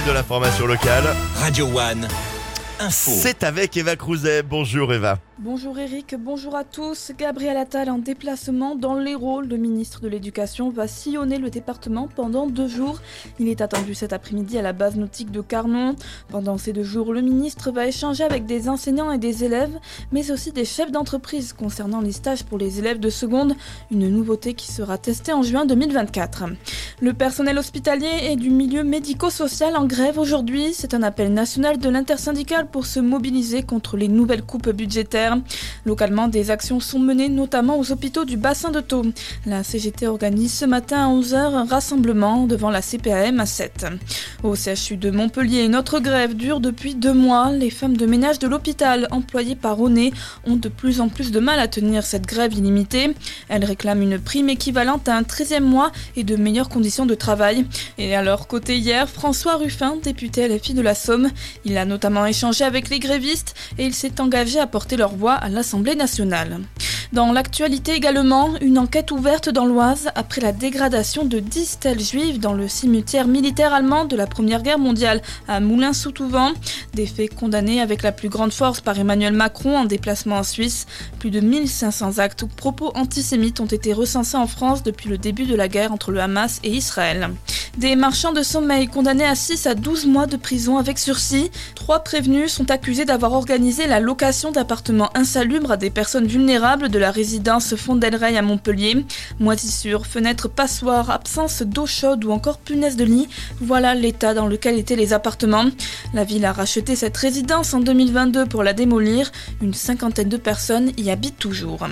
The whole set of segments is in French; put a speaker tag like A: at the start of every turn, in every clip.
A: de la formation locale.
B: Radio One, info.
A: C'est avec Eva Crouzet. Bonjour Eva.
C: Bonjour Eric, bonjour à tous. Gabriel Attal en déplacement dans l'Hérault. Le ministre de l'Éducation va sillonner le département pendant deux jours. Il est attendu cet après-midi à la base nautique de Carnon. Pendant ces deux jours, le ministre va échanger avec des enseignants et des élèves, mais aussi des chefs d'entreprise concernant les stages pour les élèves de seconde, une nouveauté qui sera testée en juin 2024. Le personnel hospitalier et du milieu médico-social en grève aujourd'hui. C'est un appel national de l'intersyndicale pour se mobiliser contre les nouvelles coupes budgétaires. Localement, des actions sont menées notamment aux hôpitaux du bassin de Thau. La CGT organise ce matin à 11h un rassemblement devant la CPAM à 7. Au CHU de Montpellier, notre grève dure depuis deux mois. Les femmes de ménage de l'hôpital employées par ONE ont de plus en plus de mal à tenir cette grève illimitée. Elles réclament une prime équivalente à un 13e mois et de meilleures conditions de travail. Et à leur côté hier, François Ruffin, député LFI de la Somme, il a notamment échangé avec les grévistes et il s'est engagé à porter leur voix à l'Assemblée nationale. Dans l'actualité également, une enquête ouverte dans l'Oise après la dégradation de 10 stèles juives dans le cimetière militaire allemand de la Première Guerre mondiale à Moulins-sous-Touvent. Des faits condamnés avec la plus grande force par Emmanuel Macron en déplacement en Suisse. Plus de 1500 actes ou propos antisémites ont été recensés en France depuis le début de la guerre entre le Hamas et Israël. Des marchands de sommeil condamnés à 6 à 12 mois de prison avec sursis. Trois prévenus sont accusés d'avoir organisé la location d'appartements insalubres à des personnes vulnérables de la résidence Fondelrey à Montpellier. Moisissures, fenêtres, passoires, absence d'eau chaude ou encore punaise de lit. Voilà l'état dans lequel étaient les appartements. La ville a racheté cette résidence en 2022 pour la démolir. Une cinquantaine de personnes y habitent toujours.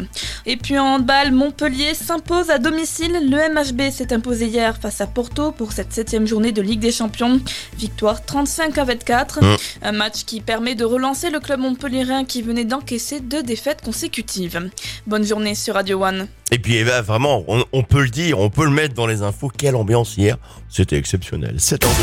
C: Et puis en handball, Montpellier s'impose à domicile. Le MHB s'est imposé hier face à Porto pour cette septième journée de Ligue des Champions. Victoire 35 à 24.
A: Mmh.
C: Un match qui permet de relancer le club montpellierin qui venait d'encaisser deux défaites consécutives. Bonne journée sur Radio One.
A: Et puis Eva, vraiment, on, on peut le dire, on peut le mettre dans les infos. Quelle ambiance hier. C'était exceptionnel. 7 en 2.